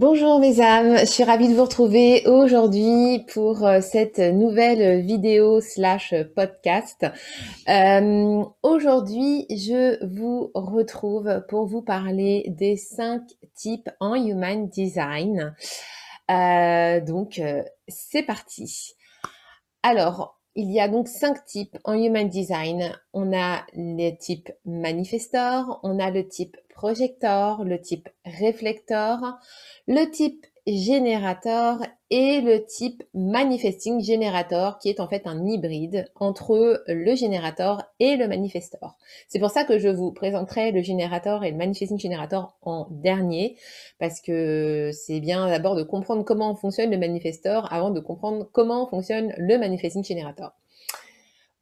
Bonjour mes âmes, je suis ravie de vous retrouver aujourd'hui pour euh, cette nouvelle vidéo slash podcast. Euh, aujourd'hui, je vous retrouve pour vous parler des cinq types en Human Design. Euh, donc, c'est parti. Alors, il y a donc cinq types en Human Design. On a les types manifestor, on a le type projector, le type réflector, le type générateur et le type manifesting generator qui est en fait un hybride entre le générateur et le manifestor. C'est pour ça que je vous présenterai le générateur et le manifesting generator en dernier parce que c'est bien d'abord de comprendre comment fonctionne le manifestor avant de comprendre comment fonctionne le manifesting generator.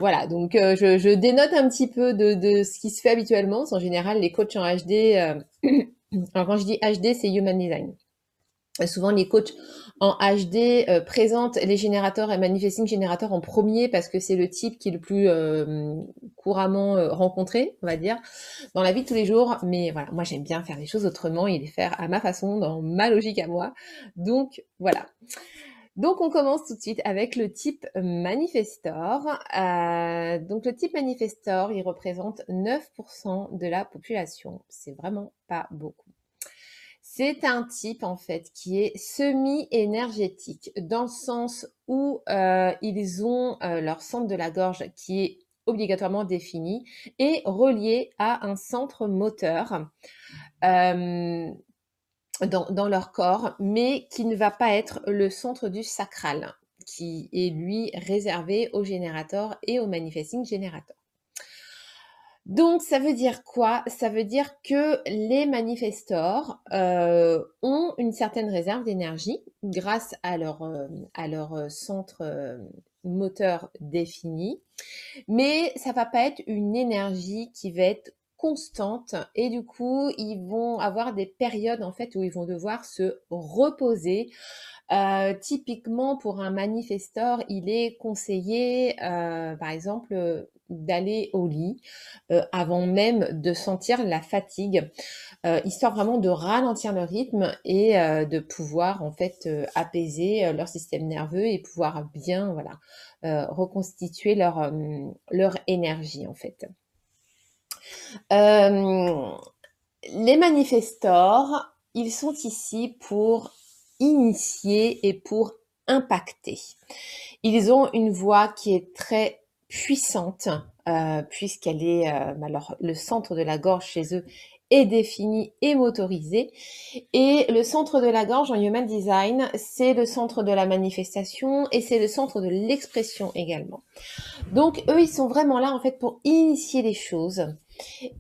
Voilà, donc euh, je, dénote un petit peu de, ce qui se fait habituellement. En général, les coachs en HD, euh, alors quand je dis HD, c'est Human Design. souvent, les coachs en HD euh, présentent les générateurs et manifesting générateurs en premier parce que c'est le type qui est le plus couramment rencontré, on va dire, dans la vie de tous les jours. Mais voilà, moi j'aime bien faire les choses autrement et les faire à ma façon, dans ma logique à moi. Donc voilà. Donc on commence tout de suite avec le type manifestor. Euh, donc le type manifestor, il représente 9% de la population. C'est vraiment pas beaucoup. C'est un type en fait qui est semi-énergétique dans le sens où euh, ils ont euh, leur centre de la gorge qui est obligatoirement défini et relié à un centre moteur dans, leur corps, mais qui ne va pas être le centre du sacral, qui est lui réservé au générateur et au manifesting générateur. Donc, ça veut dire quoi? Ça veut dire que les manifestors euh, ont une certaine réserve d'énergie grâce à leur, euh, à leur euh, centre moteur défini, mais ça va pas être une énergie qui va être constante et du coup ils vont avoir des périodes en fait où ils vont devoir se reposer. Euh, typiquement pour un manifestor, il est conseillé euh, par exemple d'aller au lit euh, avant même de sentir la fatigue, histoire vraiment de ralentir le rythme et de pouvoir en fait apaiser leur système nerveux et pouvoir bien voilà reconstituer leur leur énergie en fait. Euh, les manifestors, ils sont ici pour initier et pour impacter. Ils ont une voix qui est très puissante euh, puisqu'elle est euh, alors le centre de la gorge chez eux est défini et motorisé. Et le centre de la gorge en Human Design, c'est le centre de la manifestation et c'est le centre de l'expression également. Donc eux, ils sont vraiment là en fait pour initier les choses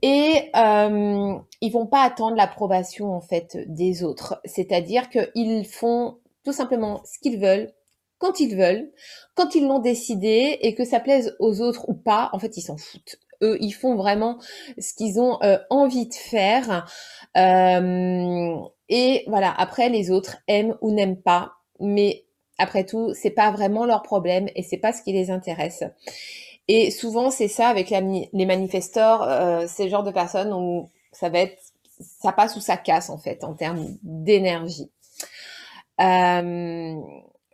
et euh, ils vont pas attendre l'approbation en fait des autres. C'est-à-dire qu'ils font tout simplement ce qu'ils veulent quand ils veulent, quand ils l'ont décidé et que ça plaise aux autres ou pas, en fait ils s'en foutent. Eux, ils font vraiment ce qu'ils ont euh, envie de faire. Euh, et voilà, après les autres aiment ou n'aiment pas, mais après tout, c'est pas vraiment leur problème et c'est pas ce qui les intéresse. Et souvent, c'est ça avec les manifestors, euh, c'est le genre de personnes où ça va être, ça passe ou ça casse en fait en termes d'énergie. Euh,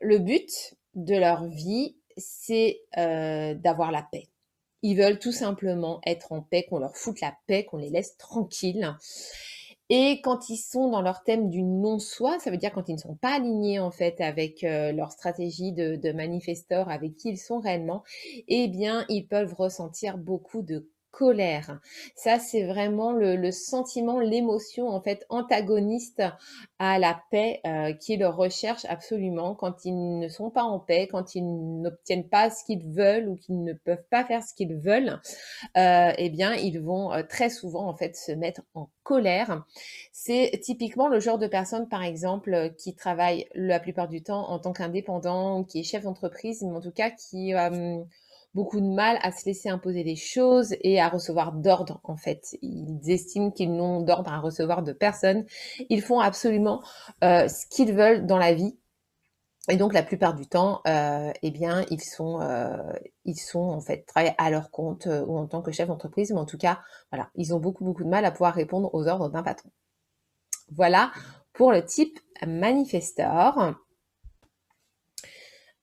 le but de leur vie, c'est euh, d'avoir la paix. Ils veulent tout simplement être en paix, qu'on leur foute la paix, qu'on les laisse tranquilles. Et quand ils sont dans leur thème du non-soi, ça veut dire quand ils ne sont pas alignés en fait avec leur stratégie de, de manifestor, avec qui ils sont réellement, eh bien, ils peuvent ressentir beaucoup de colère. Ça, c'est vraiment le, sentiment, l'émotion en fait antagoniste à la paix euh, qui leur recherche absolument quand ils ne sont pas en paix, quand ils n'obtiennent pas ce qu'ils veulent ou qu'ils ne peuvent pas faire ce qu'ils veulent. Euh, eh bien, ils vont euh, très souvent en fait se mettre en colère. C'est typiquement le genre de personne, par exemple, qui travaille la plupart du temps en tant qu'indépendant, qui est chef d'entreprise, mais en tout cas qui beaucoup de mal à se laisser imposer des choses et à recevoir d'ordre en fait. Ils estiment qu'ils n'ont d'ordre à recevoir de personne. Ils font absolument euh, ce qu'ils veulent dans la vie. Et donc la plupart du temps, euh, eh bien, ils sont, euh, ils sont en fait travaillés à leur compte euh, ou en tant que chef d'entreprise, mais en tout cas, voilà, ils ont beaucoup beaucoup de mal à pouvoir répondre aux ordres d'un patron. Voilà pour le type manifestor.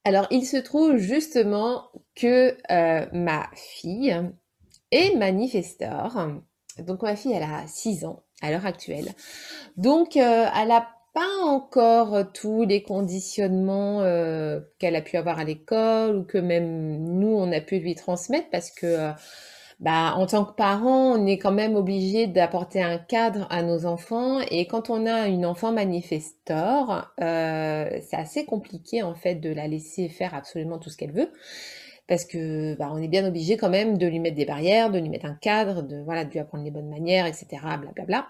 Alors, il se trouve justement que euh, ma fille est manifestor. Donc, ma fille, elle a 6 ans à l'heure actuelle. Donc, euh, elle n'a pas encore tous les conditionnements euh, qu'elle a pu avoir à l'école ou que même nous, on a pu lui transmettre parce que bah, en tant que parent, on est quand même obligé d'apporter un cadre à nos enfants. Et quand on a une enfant manifestor, euh, c'est assez compliqué en fait de la laisser faire absolument tout ce qu'elle veut. Parce que bah, on est bien obligé quand même de lui mettre des barrières, de lui mettre un cadre, de voilà, de lui apprendre les bonnes manières, etc. Blablabla.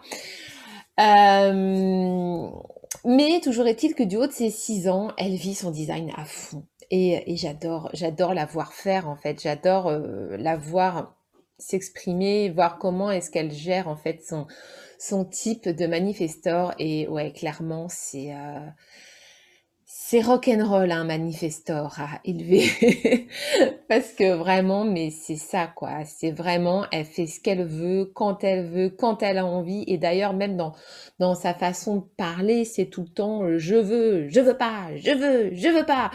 Euh, mais toujours est-il que du haut de ses 6 ans, elle vit son design à fond. Et, et j'adore, j'adore la voir faire en fait. J'adore euh, la voir s'exprimer, voir comment est-ce qu'elle gère en fait son, son type de manifestor. Et ouais, clairement, c'est euh, c'est rock'n'roll un manifestor à élever parce que vraiment mais c'est ça quoi. C'est vraiment elle fait ce qu'elle veut quand elle veut quand elle a envie. Et d'ailleurs même dans sa façon de parler c'est tout le temps euh, je veux je veux pas je veux je veux pas.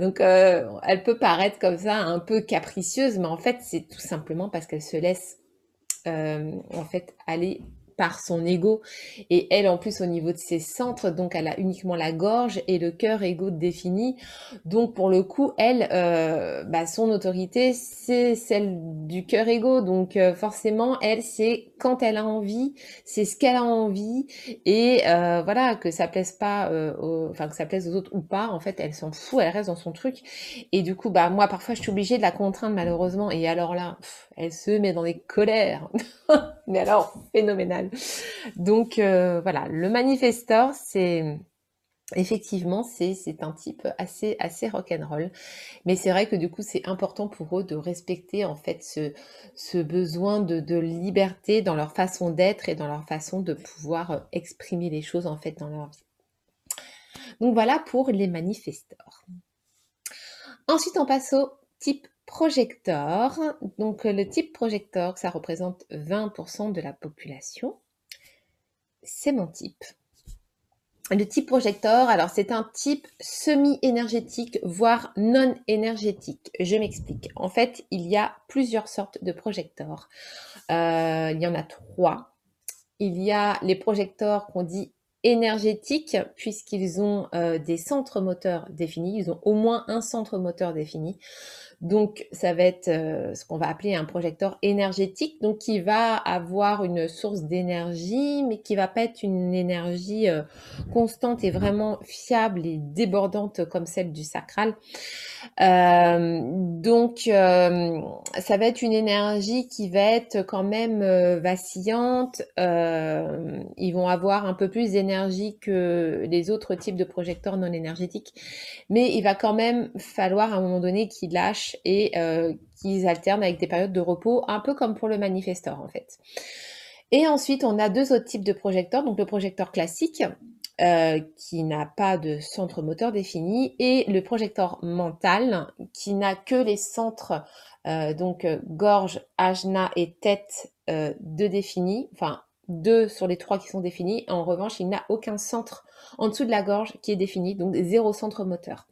Donc euh, elle peut paraître comme ça un peu capricieuse mais en fait c'est tout simplement parce qu'elle se laisse euh, en fait aller par son ego. Et elle, en plus, au niveau de ses centres, donc elle a uniquement la gorge et le cœur égo défini. Donc, pour le coup, elle, euh, bah, son autorité, c'est celle du cœur égo. Donc, euh, forcément, elle, c'est quand elle a envie, c'est ce qu'elle a envie. Et euh, voilà, que ça plaise pas, enfin, que ça plaise aux autres ou pas, en fait, elle s'en fout, elle reste dans son truc. Et du coup, bah, moi, parfois, je suis obligée de la contraindre, malheureusement. Et alors là, elle se met dans des colères. Mais alors, phénoménal. Donc euh, voilà, le manifestor, c'est effectivement c'est un type assez assez rock'n'roll. Mais c'est vrai que du coup, c'est important pour eux de respecter en fait ce, besoin de, de liberté dans leur façon d'être et dans leur façon de pouvoir euh, exprimer les choses en fait dans leur vie. Donc voilà pour les manifestors. Ensuite, on passe au type projecteur. Donc le type projecteur, ça représente 20% de la population. C'est mon type. Le type projecteur, alors c'est un type semi-énergétique, voire non énergétique. Je m'explique. En fait, il y a plusieurs sortes de projecteurs. Euh, il y en a trois. Il y a les projecteurs qu'on dit énergétiques, puisqu'ils ont euh, des centres moteurs définis. Ils ont au moins un centre moteur défini. Donc, ça va être euh, ce qu'on va appeler un projecteur énergétique, donc qui va avoir une source d'énergie, mais qui va pas être une énergie euh, constante et vraiment fiable et débordante comme celle du sacral. Euh, donc, ça va être une énergie qui va être quand même vacillante. ils vont avoir un peu plus d'énergie que les autres types de projecteurs non énergétiques, mais il va quand même falloir à un moment donné qu'ils lâchent et euh, qu'ils alternent avec des périodes de repos, un peu comme pour le manifestor en fait. Et ensuite, on a deux autres types de projecteurs. Donc le projecteur classique, euh, qui n'a pas de centre moteur défini, et le projecteur mental, qui n'a que les centres, euh, donc gorge, ajna et tête de définis, enfin deux sur les trois qui sont définis. En revanche, il n'a aucun centre en dessous de la gorge qui est défini, donc zéro centre moteur.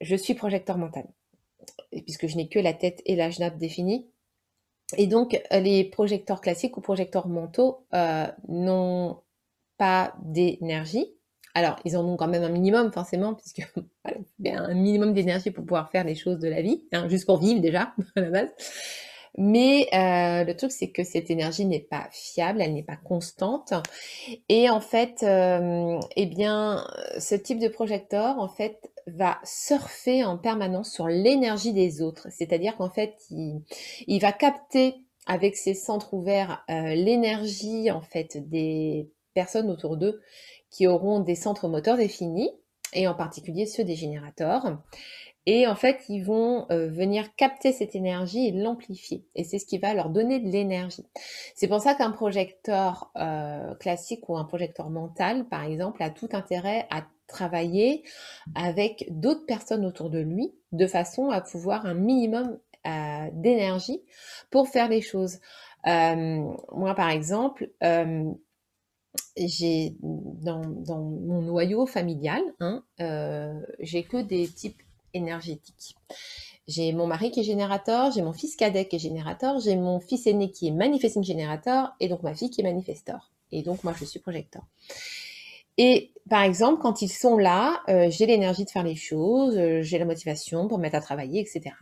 Je suis projecteur mental puisque je n'ai que la tête et la nappe définie. et donc, les projecteurs classiques ou projecteurs mentaux n'ont pas d'énergie. Alors, ils en ont quand même un minimum, forcément, puisque un minimum d'énergie pour pouvoir faire les choses de la vie, hein, juste pour vivre déjà, à la base. Mais euh, le truc, c'est que cette énergie n'est pas fiable, elle n'est pas constante. Et en fait, euh, eh bien, ce type de projecteur, en fait, va surfer en permanence sur l'énergie des autres. C'est-à-dire qu'en fait, il, va capter avec ses centres ouverts euh, l'énergie, en fait, des personnes autour d'eux qui auront des centres moteurs définis, et en particulier ceux des générateurs. Et en fait, ils vont euh, venir capter cette énergie et l'amplifier. Et c'est ce qui va leur donner de l'énergie. C'est pour ça qu'un projecteur euh, classique ou un projecteur mental, par exemple, a tout intérêt à travailler avec d'autres personnes autour de lui, de façon à pouvoir un minimum euh, d'énergie pour faire les choses. moi, par exemple, j'ai dans, mon noyau familial, hein, j'ai que des types énergétique. J'ai mon mari qui est générateur, j'ai mon fils cadet qui est générateur, j'ai mon fils aîné qui est manifesting générateur et donc ma fille qui est manifesteur. Et donc moi je suis projecteur. Et par exemple, quand ils sont là, euh, j'ai l'énergie de faire les choses, euh, j'ai la motivation pour me mettre à travailler, etc.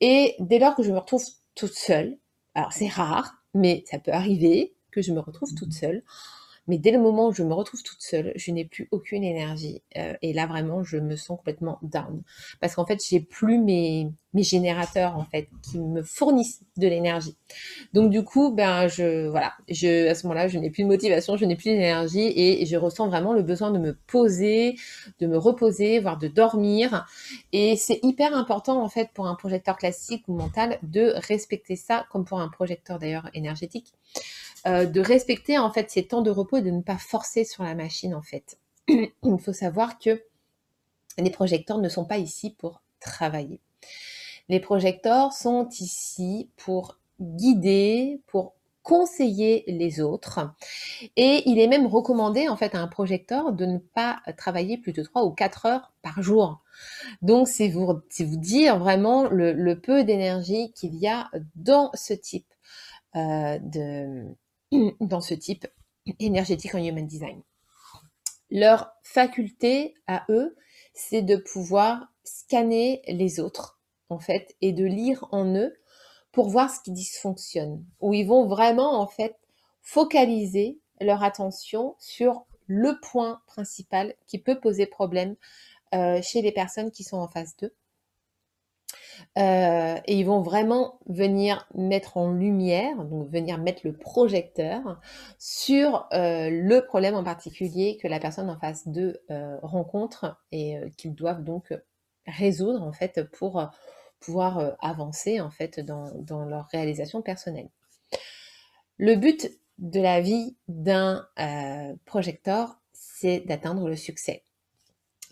Et dès lors que je me retrouve toute seule, alors c'est rare, mais ça peut arriver que je me retrouve toute seule, mais dès le moment où je me retrouve toute seule, je n'ai plus aucune énergie. Euh, et là, vraiment, je me sens complètement down. Parce qu'en fait, j'ai plus mes, générateurs, en fait, qui me fournissent de l'énergie. Donc, du coup, ben, je, voilà, je, à ce moment-là, je n'ai plus de motivation, je n'ai plus d'énergie et je ressens vraiment le besoin de me poser, de me reposer, voire de dormir. Et c'est hyper important, en fait, pour un projecteur classique ou mental de respecter ça, comme pour un projecteur d'ailleurs énergétique. Euh, de respecter en fait ces temps de repos et de ne pas forcer sur la machine en fait. Il faut savoir que les projecteurs ne sont pas ici pour travailler. Les projecteurs sont ici pour guider, pour conseiller les autres. Et il est même recommandé en fait à un projecteur de ne pas travailler plus de 3 ou 4 heures par jour. Donc c'est vous, dire vraiment le, peu d'énergie qu'il y a dans ce type euh, de, dans ce type énergétique en Human Design. Leur faculté à eux, c'est de pouvoir scanner les autres, en fait, et de lire en eux pour voir ce qui dysfonctionne, où ils vont vraiment, en fait, focaliser leur attention sur le point principal qui peut poser problème euh, chez les personnes qui sont en face d'eux euh, et ils vont vraiment venir mettre en lumière, donc venir mettre le projecteur sur euh, le problème en particulier que la personne en face d'eux euh, rencontre et qu'ils doivent donc résoudre en fait pour pouvoir avancer en fait dans, dans, leur réalisation personnelle. Le but de la vie d'un projecteur, c'est d'atteindre le succès.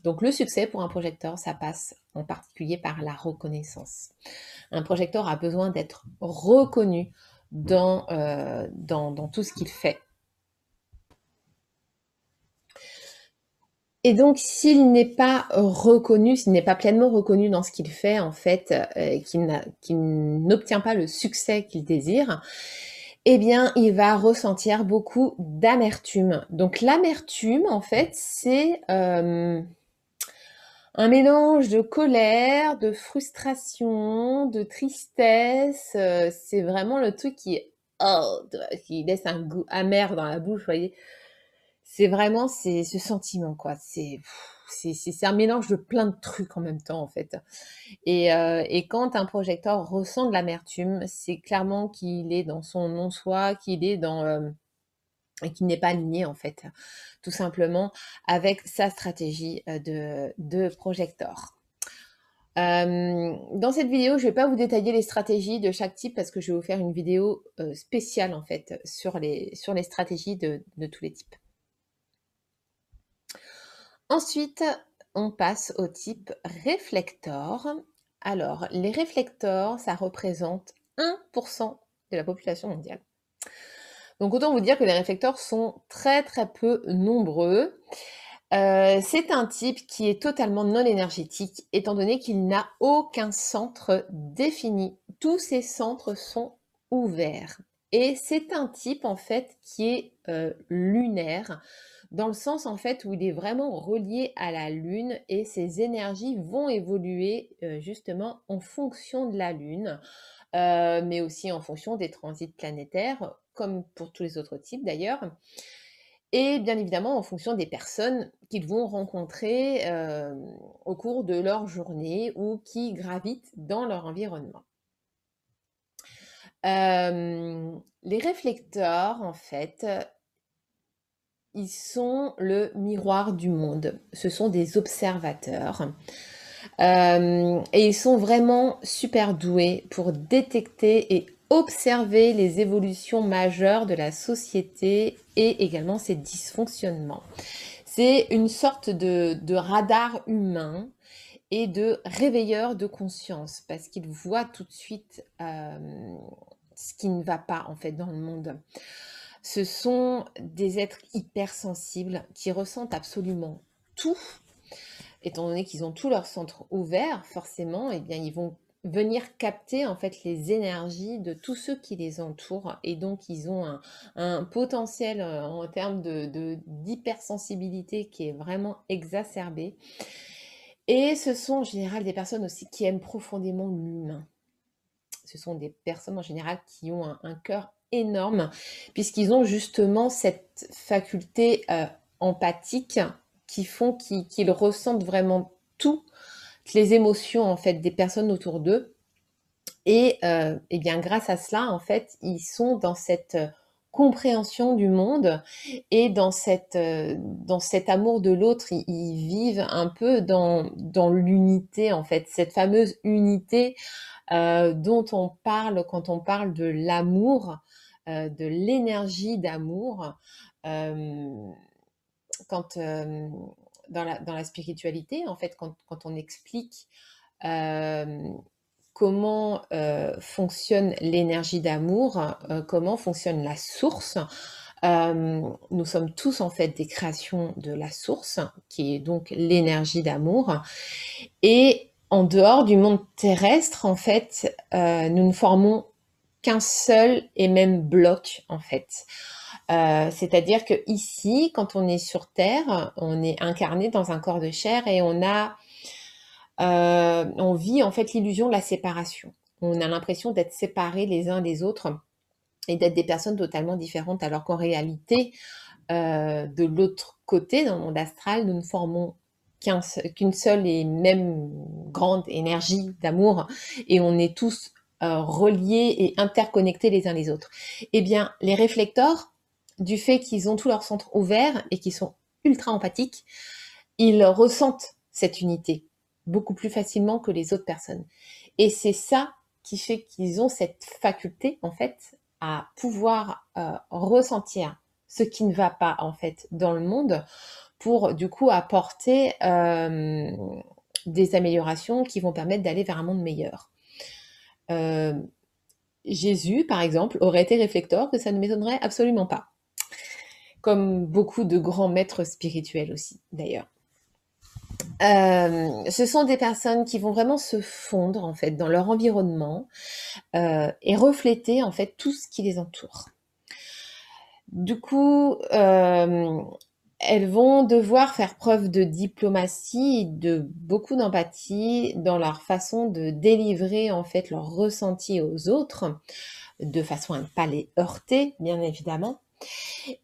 Donc le succès pour un projecteur, ça passe en particulier par la reconnaissance. Un projecteur a besoin d'être reconnu dans, euh, dans, tout ce qu'il fait. Et donc, s'il n'est pas reconnu, s'il n'est pas pleinement reconnu dans ce qu'il fait, en fait, euh, qu'il n'obtient pas le succès qu'il désire, eh bien, il va ressentir beaucoup d'amertume. Donc, l'amertume, en fait, c'est euh, un mélange de colère, de frustration, de tristesse. Euh, c'est vraiment le truc qui, oh, qui laisse un goût amer dans la bouche, vous voyez. C'est vraiment c'est ce sentiment, quoi. C'est c'est un mélange de plein de trucs en même temps, en fait. Et, euh, et quand un projecteur ressent de l'amertume, c'est clairement qu'il est dans son non-soi, qu'il est dans... Euh, et qui n'est pas aligné en fait, tout simplement avec sa stratégie euh, de, de projecteur. Euh, dans cette vidéo, je ne vais pas vous détailler les stratégies de chaque type parce que je vais vous faire une vidéo euh, spéciale en fait sur les, stratégies de, de tous les types. Ensuite, on passe au type réflecteur. Alors, les réflecteurs, ça représente 1% de la population mondiale. Donc autant vous dire que les réflecteurs sont très très peu nombreux. Euh, c'est un type qui est totalement non énergétique, étant donné qu'il n'a aucun centre défini. Tous ces centres sont ouvert. Et c'est un type en fait qui est euh, lunaire, dans le sens en fait où il est vraiment relié à la Lune et ses énergies vont évoluer euh, justement en fonction de la Lune, mais aussi en fonction des transits planétaires, comme pour tous les autres types d'ailleurs. Et bien évidemment en fonction des personnes qu'ils vont rencontrer au cours de leur journée ou qui gravitent dans leur environnement les réflecteurs, en fait, ils sont le miroir du monde. Ce sont des observateurs. et ils sont vraiment super doués pour détecter et observer les évolutions majeures de la société et également ses dysfonctionnements. C'est une sorte de radar humain et de réveilleur de conscience parce qu'il voit tout de suite euh, ce qui ne va pas en fait dans le monde. Ce sont des êtres hypersensibles qui ressentent absolument tout. Étant donné qu'ils ont tous leurs centres ouverts, forcément, eh bien, ils vont venir capter en fait les énergies de tous ceux qui les entourent et donc ils ont un, potentiel euh, en termes de d'hypersensibilité qui est vraiment exacerbé et ce sont en général des personnes aussi qui aiment profondément l'humain. Ce sont des personnes en général qui ont un, cœur énorme, puisqu'ils ont justement cette faculté euh, empathique qui font qu'ils ressentent vraiment toutes les émotions en fait des personnes autour d'eux. Et, euh, et, bien grâce à cela, en fait, ils sont dans cette compréhension du monde et dans cette euh, dans cet amour de l'autre. Ils, vivent un peu dans l'unité en fait. Cette fameuse unité euh, dont on parle quand on parle de l'amour euh, de l'énergie d'amour. Quand dans la spiritualité en fait quand on explique comment euh, fonctionne l'énergie d'amour, euh, comment fonctionne la source. Euh, nous sommes tous en fait des créations de la source, qui est donc l'énergie d'amour. Et en dehors du monde terrestre, en fait, nous ne formons qu'un seul et même bloc, en fait. C'est-à-dire que ici, quand on est sur Terre, on est incarné dans un corps de chair et on a euh, on vit en fait l'illusion de la séparation. On a l'impression d'être séparés les uns des autres et d'être des personnes totalement différentes, alors qu'en réalité, euh, de l'autre côté, dans le monde astral, nous ne formons qu'une seule et même grande énergie d'amour et on est tous euh, reliés et interconnectés les uns les autres. Eh bien, les réflecteurs, du fait qu'ils ont tous leurs centres ouverts et qu'ils sont ultra empathiques, ils ressentent cette unité beaucoup plus facilement que les autres personnes. Et c'est ça qui fait qu'ils ont cette faculté, en fait, à pouvoir euh, ressentir ce qui ne va pas, en fait, dans le monde pour, du coup, apporter euh, des améliorations qui vont permettre d'aller vers un monde meilleur. Euh, Jésus, par exemple, aurait été réflecteur, que ça ne m'étonnerait absolument pas. Comme beaucoup de grands maîtres spirituels aussi, d'ailleurs. Euh, ce sont des personnes qui vont vraiment se fondre en fait dans leur environnement euh, et refléter en fait tout ce qui les entoure. Du coup, elles vont devoir faire preuve de diplomatie, de beaucoup d'empathie dans leur façon de délivrer en fait leur ressenti aux autres, de façon à ne pas les heurter, bien évidemment.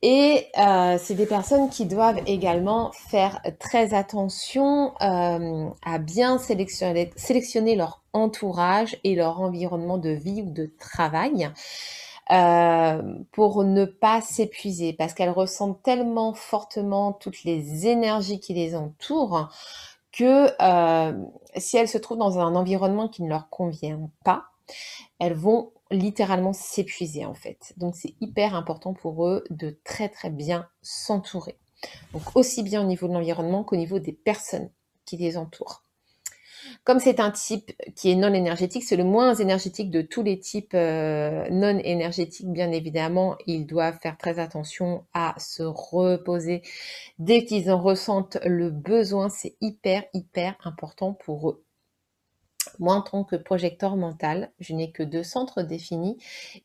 Et euh, c'est des personnes qui doivent également faire très attention euh, à bien sélectionner, leur entourage et leur environnement de vie ou de travail euh, pour ne pas s'épuiser parce qu'elles ressentent tellement fortement toutes les énergies qui les entourent que si elles se trouvent dans un environnement qui ne leur convient pas, elles vont littéralement s'épuiser en fait. Donc c'est hyper important pour eux de très très bien s'entourer. Donc aussi bien au niveau de l'environnement qu'au niveau des personnes qui les entourent. Comme c'est un type qui est non énergétique, c'est le moins énergétique de tous les types euh, non énergétiques, bien évidemment, ils doivent faire très attention à se reposer dès qu'ils en ressentent le besoin. C'est hyper, hyper important pour eux. Moi, en tant que projecteur mental, je n'ai que deux centres définis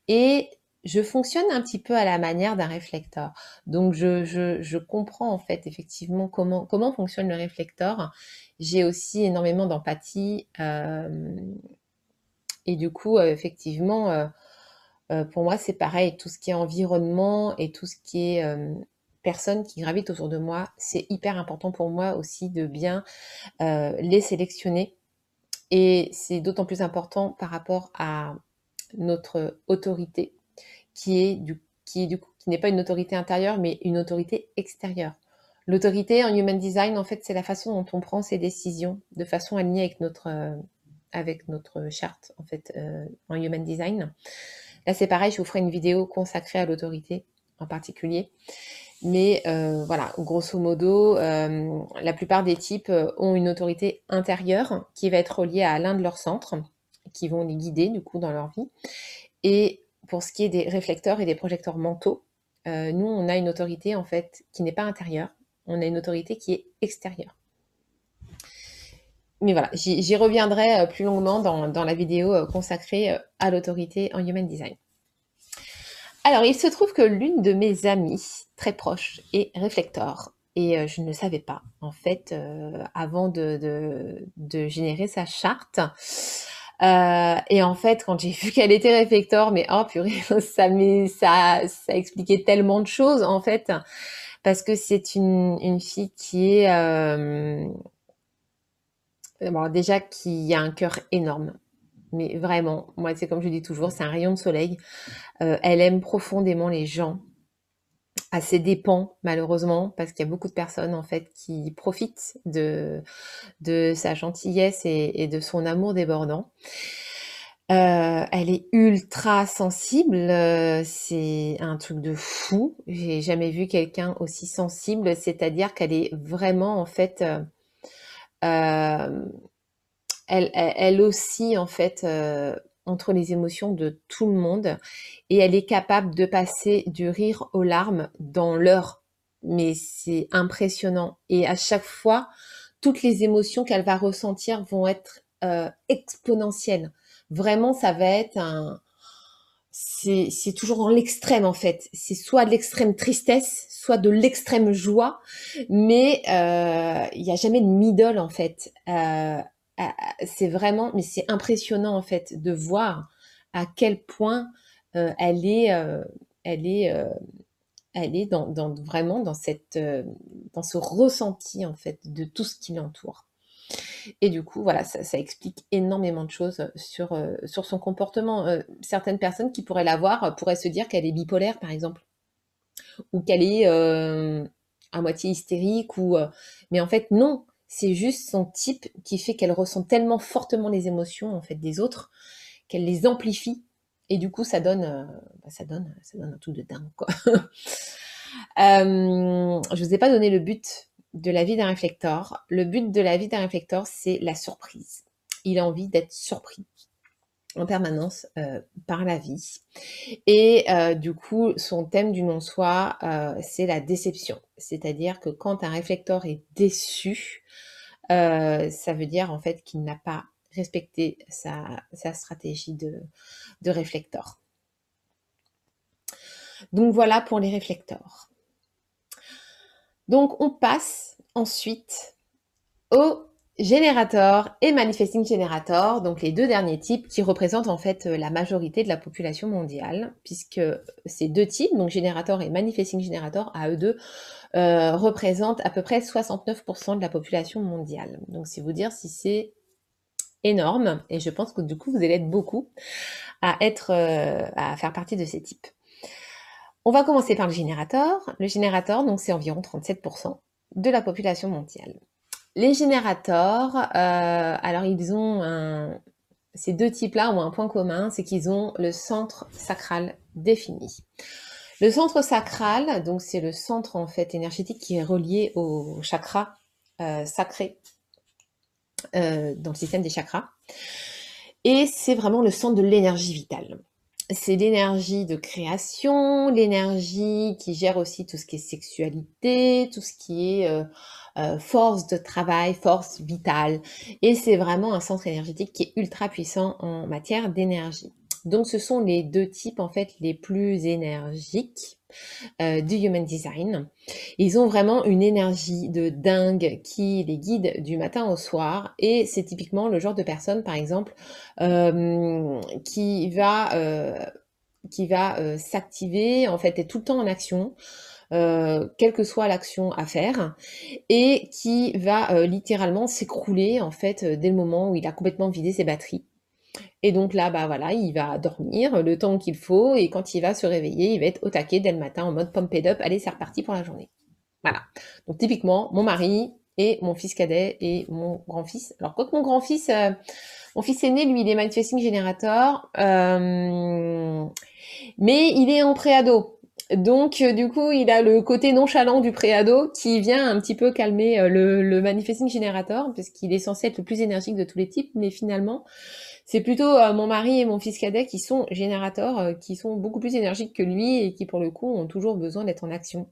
et je fonctionne un petit peu à la manière d'un réflecteur. Donc, je, comprends en fait effectivement comment fonctionne le réflecteur. J'ai aussi énormément d'empathie euh, et du coup, euh, effectivement, euh, pour moi, c'est pareil. Tout ce qui est environnement et tout ce qui est personnes qui gravitent autour de moi, c'est hyper important pour moi aussi de bien les sélectionner. Et c'est d'autant plus important par rapport à notre autorité qui est du, qui est du coup, qui n'est pas une autorité intérieure, mais une autorité extérieure. L'autorité en human design, en fait, c'est la façon dont on prend ses décisions de façon alignée avec notre, euh, charte, en fait, euh, en human design. Là, c'est pareil, je vous ferai une vidéo consacrée à l'autorité en particulier. Mais euh, voilà, grosso modo, la plupart des types ont une autorité intérieure qui va être reliée à l'un de leurs centres, qui vont les guider du coup dans leur vie. Et pour ce qui est des réflecteurs et des projecteurs mentaux, nous, on a une autorité en fait qui n'est pas intérieure, on a une autorité qui est extérieure. Mais voilà, j'y reviendrai euh, plus longuement dans, la vidéo euh, consacrée à l'autorité en Human Design. Alors, il se trouve que l'une de mes amies très proches est réflecteur. Et je ne le savais pas, en fait, avant de, générer sa charte. Euh, et en fait, quand j'ai vu qu'elle était réflector, mais oh purée, ça, ça, ça expliquait tellement de choses en fait, parce que c'est une, une fille qui est euh, bon, déjà qui a un cœur énorme. Mais vraiment, moi, c'est comme je dis toujours, c'est un rayon de soleil. Euh, elle aime profondément les gens à ses dépens, malheureusement, parce qu'il y a beaucoup de personnes en fait qui profitent de, de sa gentillesse et, de son amour débordant. Euh, elle est ultra sensible, euh, c'est un truc de fou. J'ai jamais vu quelqu'un aussi sensible, c'est-à-dire qu'elle est vraiment en fait, euh, elle, elle, aussi en fait entre les émotions de tout le monde et elle est capable de passer du rire aux larmes dans l'heure. Mais c'est impressionnant. Et à chaque fois, toutes les émotions qu'elle va ressentir vont être exponentielles. Vraiment, ça va être un... C'est toujours dans l'extrême en fait. C'est soit de l'extrême tristesse, soit de l'extrême joie, mais euh, il n'y a jamais de middle en fait. Euh, c'est vraiment, mais c'est impressionnant en fait de voir à quel point euh, elle est, elle est, elle est dans, vraiment dans cette, dans ce ressenti en fait de tout ce qui l'entoure. Et du coup, voilà, ça, explique énormément de choses sur, sur son comportement. certaines personnes qui pourraient la voir pourraient se dire qu'elle est bipolaire, par exemple, ou qu'elle est à moitié hystérique, ou mais en fait non, c'est juste son type qui fait qu'elle ressent tellement fortement les émotions en fait des autres qu'elle les amplifie et du coup ça donne euh, bah, ça donne ça donne un truc de dingue quoi. euh, je vous ai pas donné le but de la vie d'un réflecteur. Le but de la vie d'un réflecteur c'est la surprise. Il a envie d'être surpris en permanence euh, par la vie. Et euh, du coup, son thème du non-soi, euh, c'est la déception. C'est-à-dire que quand un réflecteur est déçu, ça veut dire en fait qu'il n'a pas respecté sa, stratégie de, de réflecteur. Donc voilà pour les réflecteurs. Donc on passe ensuite au Générateur et Manifesting Generator, donc les deux derniers types qui représentent en fait euh, la majorité de la population mondiale, puisque ces deux types, donc Générateur et Manifesting Generator, à eux deux, euh, représentent à peu près 69% de la population mondiale. Donc c'est vous dire si c'est énorme, et je pense que du coup vous allez être beaucoup à être, euh, à faire partie de ces types. On va commencer par le générateur. Le générateur, donc c'est environ 37% de la population mondiale. Les générateurs, euh, alors ils ont un... Ces deux types-là ont un point commun, c'est qu'ils ont le centre sacral défini. Le centre sacral, donc c'est le centre en fait énergétique qui est relié au chakra euh, sacré euh, dans le système des chakras. Et c'est vraiment le centre de l'énergie vitale. C'est l'énergie de création, l'énergie qui gère aussi tout ce qui est sexualité, tout ce qui est euh, euh, force de travail, force vitale. Et c'est vraiment un centre énergétique qui est ultra puissant en matière d'énergie. Donc ce sont les deux types en fait les plus énergiques euh, du Human Design. Ils ont vraiment une énergie de dingue qui les guide du matin au soir et c'est typiquement le genre de personne par exemple euh, qui va, euh, s'activer, en fait est tout le temps en action. quelle que soit l'action à faire, et qui va littéralement s'écrouler en fait dès le moment où il a complètement vidé ses batteries. Et donc là, bah voilà, il va dormir le temps qu'il faut et quand il va se réveiller, il va être au taquet dès le matin en mode pumped up. Allez, c'est reparti pour la journée. Voilà. Donc typiquement, mon mari et mon fils cadet et mon grand-fils. Alors quoi que mon grand-fils, euh, mon fils aîné, lui, il est manifesting générateur, euh, mais il est en préado. Donc, euh, du coup, il a le côté nonchalant du préado qui vient un petit peu calmer le, le manifesting générateur, parce qu'il est censé être le plus énergique de tous les types, mais finalement, c'est plutôt euh, mon mari et mon fils cadet qui sont générateurs, euh, qui sont beaucoup plus énergiques que lui et qui, pour le coup, ont toujours besoin d'être en action.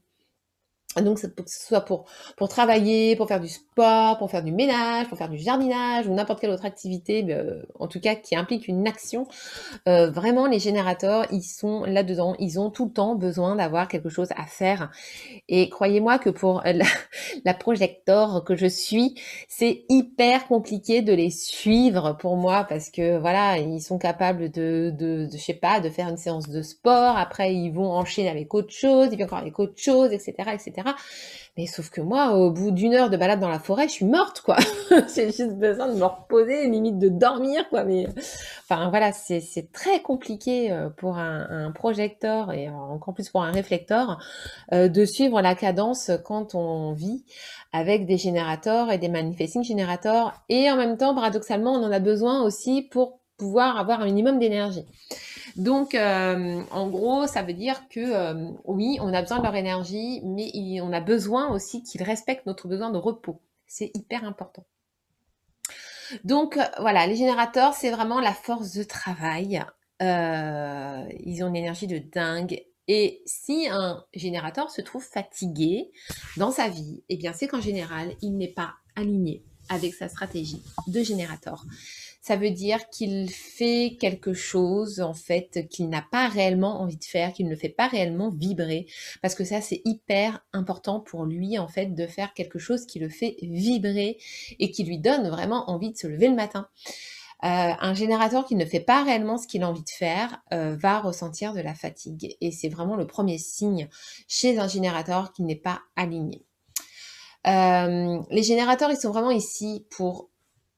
Donc, que ce soit pour, travailler, pour faire du sport, pour faire du ménage, pour faire du jardinage ou n'importe quelle autre activité, euh, en tout cas qui implique une action, euh, vraiment les générateurs, ils sont là-dedans, ils ont tout le temps besoin d'avoir quelque chose à faire. Et croyez-moi que pour la, la projector que je suis, c'est hyper compliqué de les suivre pour moi parce que voilà, ils sont capables de, de, de je sais pas, de faire une séance de sport, après ils vont enchaîner avec autre chose, ils vont encore avec autre chose, etc., etc. Mais sauf que moi, au bout d'une heure de balade dans la forêt, je suis morte, quoi. J'ai juste besoin de me reposer, limite de dormir, quoi. Enfin voilà, c'est très compliqué euh, pour un, projecteur et encore plus pour un réflecteur euh, de suivre la cadence quand on vit avec des générateurs et des manifesting générateurs. Et en même temps, paradoxalement, on en a besoin aussi pour pouvoir avoir un minimum d'énergie. Donc, euh, en gros, ça veut dire que euh, oui, on a besoin de leur énergie, mais on a besoin aussi qu'ils respectent notre besoin de repos. C'est hyper important. Donc, euh, voilà, les générateurs, c'est vraiment la force de travail. ils ont une énergie de dingue. Et si un générateur se trouve fatigué dans sa vie, eh bien, c'est qu'en général, il n'est pas aligné avec sa stratégie de générateur ça veut dire qu'il fait quelque chose en fait qu'il n'a pas réellement envie de faire, qu'il ne fait pas réellement vibrer, parce que ça c'est hyper important pour lui en fait de faire quelque chose qui le fait vibrer et qui lui donne vraiment envie de se lever le matin. Euh, un générateur qui ne fait pas réellement ce qu'il a envie de faire euh, va ressentir de la fatigue. Et c'est vraiment le premier signe chez un générateur qui n'est pas aligné. Euh, les générateurs, ils sont vraiment ici pour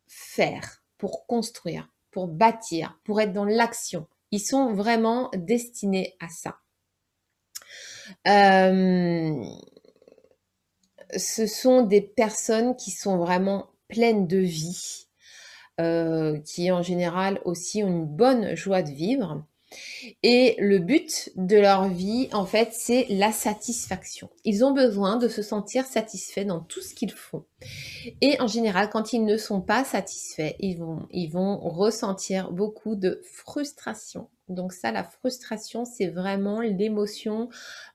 faire, pour construire, pour bâtir, pour être dans l'action. Ils sont vraiment destinés à ça. Euh, ce sont des personnes qui sont vraiment pleines de vie, euh, qui en général aussi ont une bonne joie de vivre. Et le but de leur vie, en fait, c'est la satisfaction. Ils ont besoin de se sentir satisfaits dans tout ce qu'ils font. Et en général, quand ils ne sont pas satisfaits, ils vont, ressentir beaucoup de frustration. Donc ça, la frustration, c'est vraiment l'émotion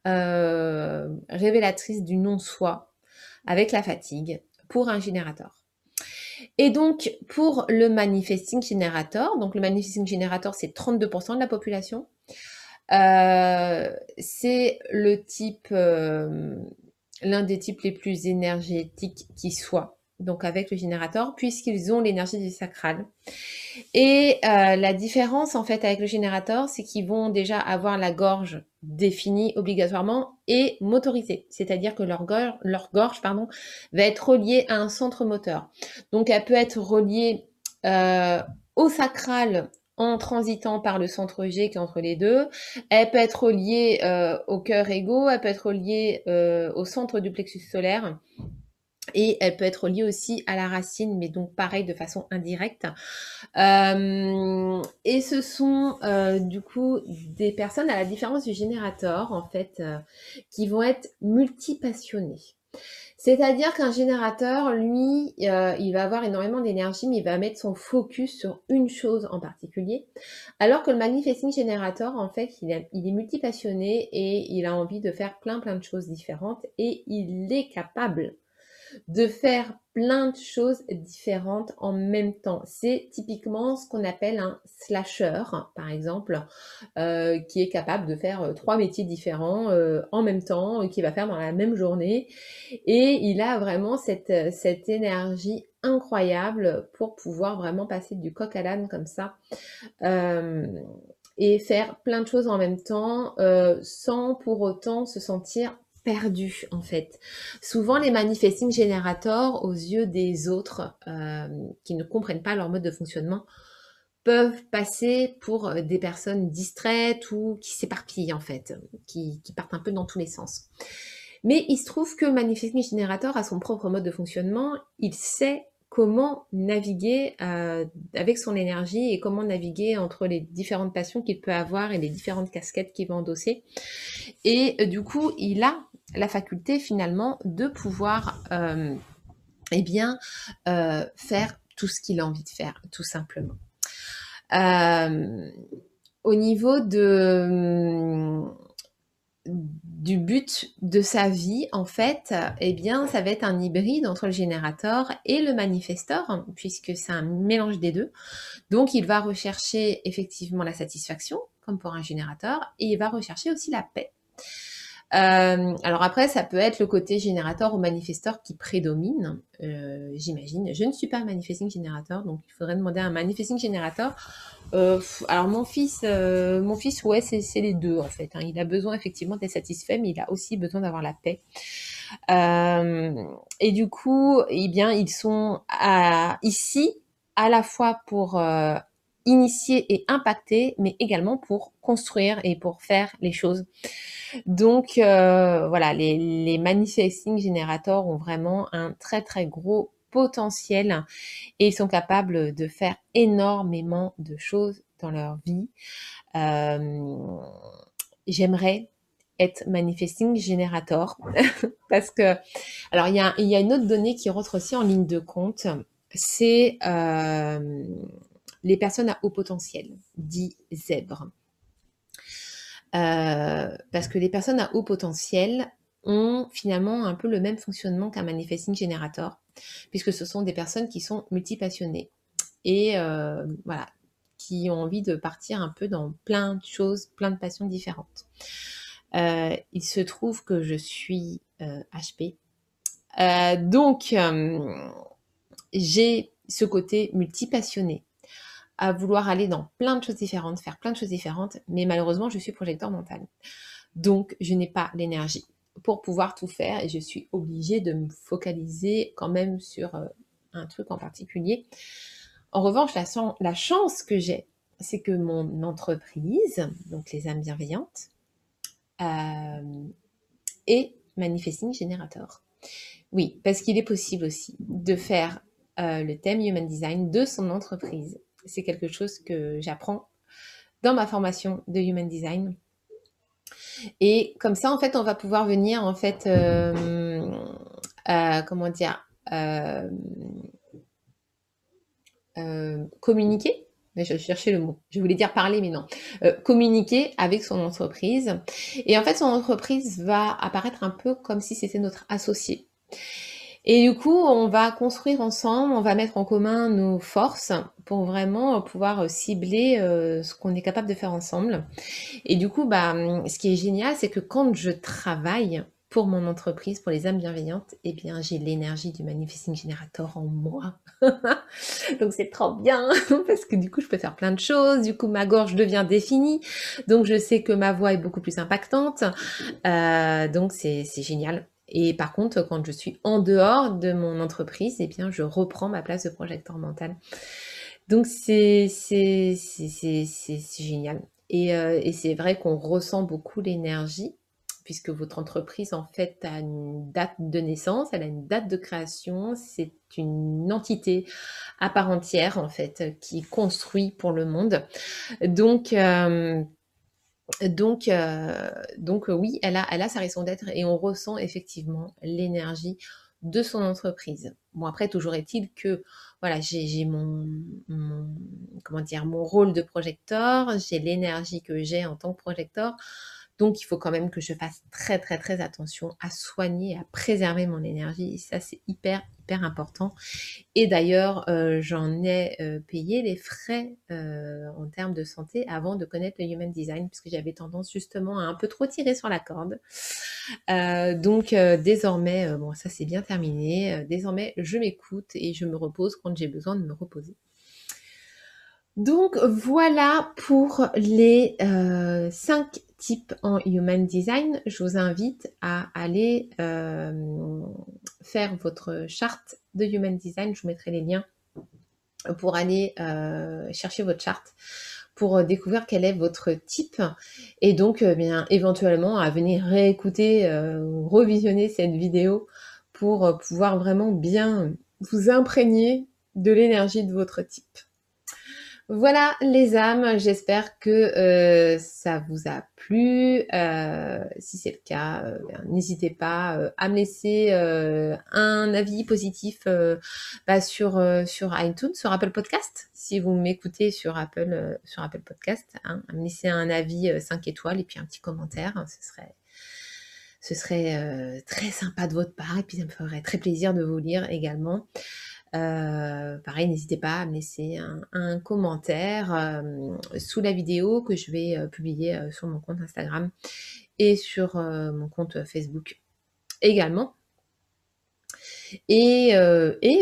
euh, révélatrice du non-soi avec la fatigue pour un générateur. Et donc, pour le manifesting generator, donc le manifesting generator, c'est 32% de la population. Euh, c'est le type, euh, l'un des types les plus énergétiques qui soit donc avec le générateur, puisqu'ils ont l'énergie du sacral. Et euh, la différence en fait avec le générateur, c'est qu'ils vont déjà avoir la gorge définie obligatoirement et motorisée, c'est-à-dire que leur gorge, leur gorge pardon, va être reliée à un centre moteur. Donc elle peut être reliée euh, au sacral en transitant par le centre G qui est entre les deux. Elle peut être reliée euh, au cœur égaux, elle peut être reliée au centre du plexus solaire et elle peut être liée aussi à la racine, mais donc pareil de façon indirecte. Euh, et ce sont euh, du coup des personnes, à la différence du générateur, en fait, euh, qui vont être multipassionnées. C'est-à-dire qu'un générateur, lui, il va avoir énormément d'énergie, mais il va mettre son focus sur une chose en particulier. Alors que le manifesting générateur, en fait, il, est multipassionné et il a envie de faire plein plein de choses différentes et il est capable de faire plein de choses différentes en même temps. C'est typiquement ce qu'on appelle un slasher, par exemple, euh, qui est capable de faire euh, trois métiers différents euh, en même temps, qui va faire dans la même journée. Et il a vraiment cette, cette énergie incroyable pour pouvoir vraiment passer du coq à l'âne comme ça. et faire plein de choses en même temps sans pour autant se sentir perdu en fait. Souvent les manifesting générateurs aux yeux des autres euh, qui ne comprennent pas leur mode de fonctionnement peuvent passer pour euh, des personnes distraites ou qui s'éparpillent en fait, qui, partent un peu dans tous les sens. Mais il se trouve que manifesting générateur a son propre mode de fonctionnement, il sait comment naviguer euh, avec son énergie et comment naviguer entre les différentes passions qu'il peut avoir et les différentes casquettes qu'il va endosser. Et du coup, il a la faculté finalement de pouvoir euh, eh bien, euh, faire tout ce qu'il a envie de faire, tout simplement. Euh, au niveau de, du but de sa vie, en fait, eh bien, ça va être un hybride entre le générateur et le manifesteur, puisque c'est un mélange des deux. Donc, il va rechercher effectivement la satisfaction, comme pour un générateur, et il va rechercher aussi la paix. Euh, alors après, ça peut être le côté générateur ou manifesteur qui prédomine, euh, j'imagine. Je ne suis pas manifesting générateur, donc il faudrait demander à un manifesting générateur. Euh, alors mon fils, mon fils, ouais, c'est les deux en fait. Hein. Il a besoin effectivement d'être satisfait, mais il a aussi besoin d'avoir la paix. et du coup, eh bien, ils sont à, ici à la fois pour initier et impacter, mais également pour construire et pour faire les choses. Donc euh, voilà, les, les manifesting generators ont vraiment un très très gros potentiel et ils sont capables de faire énormément de choses dans leur vie. Euh, j'aimerais être manifesting generator parce que alors il y a, y a une autre donnée qui rentre aussi en ligne de compte c'est euh, les personnes à haut potentiel, dit zèbre. Euh, parce que les personnes à haut potentiel ont finalement un peu le même fonctionnement qu'un manifesting generator, puisque ce sont des personnes qui sont multipassionnées et euh, voilà, qui ont envie de partir un peu dans plein de choses, plein de passions différentes. Euh, il se trouve que je suis HP. donc, j'ai ce côté multipassionné à vouloir aller dans plein de choses différentes, faire plein de choses différentes, mais malheureusement, je suis projecteur mental. Donc, je n'ai pas l'énergie pour pouvoir tout faire et je suis obligée de me focaliser quand même sur euh, un truc en particulier. En revanche, la, chance que j'ai, c'est que mon entreprise, donc les âmes bienveillantes, euh, est Manifesting Generator. Oui, parce qu'il est possible aussi de faire euh, le thème Human Design de son entreprise c'est quelque chose que j'apprends dans ma formation de Human Design. Et comme ça, en fait, on va pouvoir venir, en fait, euh, euh, comment dire, euh, communiquer. Je cherchais le mot. Je voulais dire parler, mais non. communiquer avec son entreprise. Et en fait, son entreprise va apparaître un peu comme si c'était notre associé. Et du coup, on va construire ensemble, on va mettre en commun nos forces pour vraiment pouvoir cibler euh, ce qu'on est capable de faire ensemble. Et du coup, bah, ce qui est génial, c'est que quand je travaille pour mon entreprise, pour les âmes bienveillantes, eh bien, j'ai l'énergie du Manifesting Generator en moi. donc, c'est trop bien parce que du coup, je peux faire plein de choses. Du coup, ma gorge devient définie. Donc, je sais que ma voix est beaucoup plus impactante. Euh, donc, c'est génial. Et par contre, quand je suis en dehors de mon entreprise, eh bien, je reprends ma place de projecteur mental. Donc, c'est génial. Et, euh, et c'est vrai qu'on ressent beaucoup l'énergie, puisque votre entreprise, en fait, a une date de naissance, elle a une date de création, c'est une entité à part entière, en fait, qui construit pour le monde. Donc, euh, donc, euh, donc euh, oui, elle a, elle a sa raison d'être et on ressent effectivement l'énergie de son entreprise. Bon, après, toujours est-il que voilà, j'ai mon, comment dire, mon rôle de projecteur, j'ai l'énergie que j'ai en tant que projecteur. Donc, il faut quand même que je fasse très, très, très attention à soigner, à préserver mon énergie. Ça, c'est hyper, hyper important. Et d'ailleurs, euh, j'en ai euh, payé les frais euh, en termes de santé avant de connaître le Human Design, puisque j'avais tendance justement à un peu trop tirer sur la corde. donc, désormais, bon, ça c'est bien terminé. désormais, je m'écoute et je me repose quand j'ai besoin de me reposer. Donc voilà pour les 5 type en Human Design, je vous invite à aller euh, faire votre charte de Human Design. Je vous mettrai les liens pour aller euh, chercher votre charte pour découvrir quel est votre type et donc euh, bien éventuellement à venir réécouter ou revisionner cette vidéo pour pouvoir vraiment bien vous imprégner de l'énergie de votre type. Voilà les âmes, j'espère que euh, ça vous a plu. Euh, si c'est le cas, euh, ben, n'hésitez pas à me laisser un avis positif sur, sur iTunes, sur Apple Podcast. Si vous m'écoutez sur Apple, sur Apple Podcast, à me laisser un avis 5 étoiles et puis un petit commentaire. Ce serait, ce serait très sympa de votre part et puis ça me ferait très plaisir de vous lire également. Euh, pareil, n'hésitez pas à me laisser un, commentaire euh, sous la vidéo que je vais euh, publier sur mon compte Instagram et sur mon compte Facebook également. Et,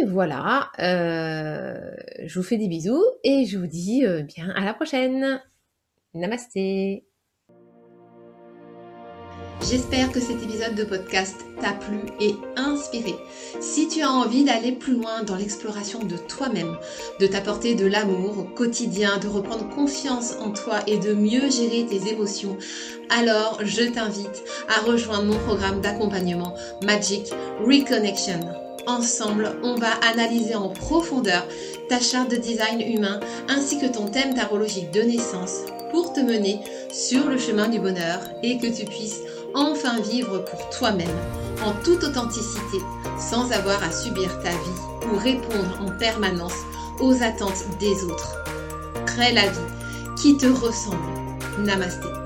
voilà, je vous fais des bisous et je vous dis bien à la prochaine. Namasté J'espère que cet épisode de podcast t'a plu et inspiré. Si tu as envie d'aller plus loin dans l'exploration de toi-même, de t'apporter de l'amour au quotidien, de reprendre confiance en toi et de mieux gérer tes émotions, alors je t'invite à rejoindre mon programme d'accompagnement Magic Reconnection. Ensemble, on va analyser en profondeur ta charte de design humain ainsi que ton thème tarologique de naissance pour te mener sur le chemin du bonheur et que tu puisses enfin vivre pour toi-même, en toute authenticité, sans avoir à subir ta vie ou répondre en permanence aux attentes des autres. Crée la vie qui te ressemble. Namasté.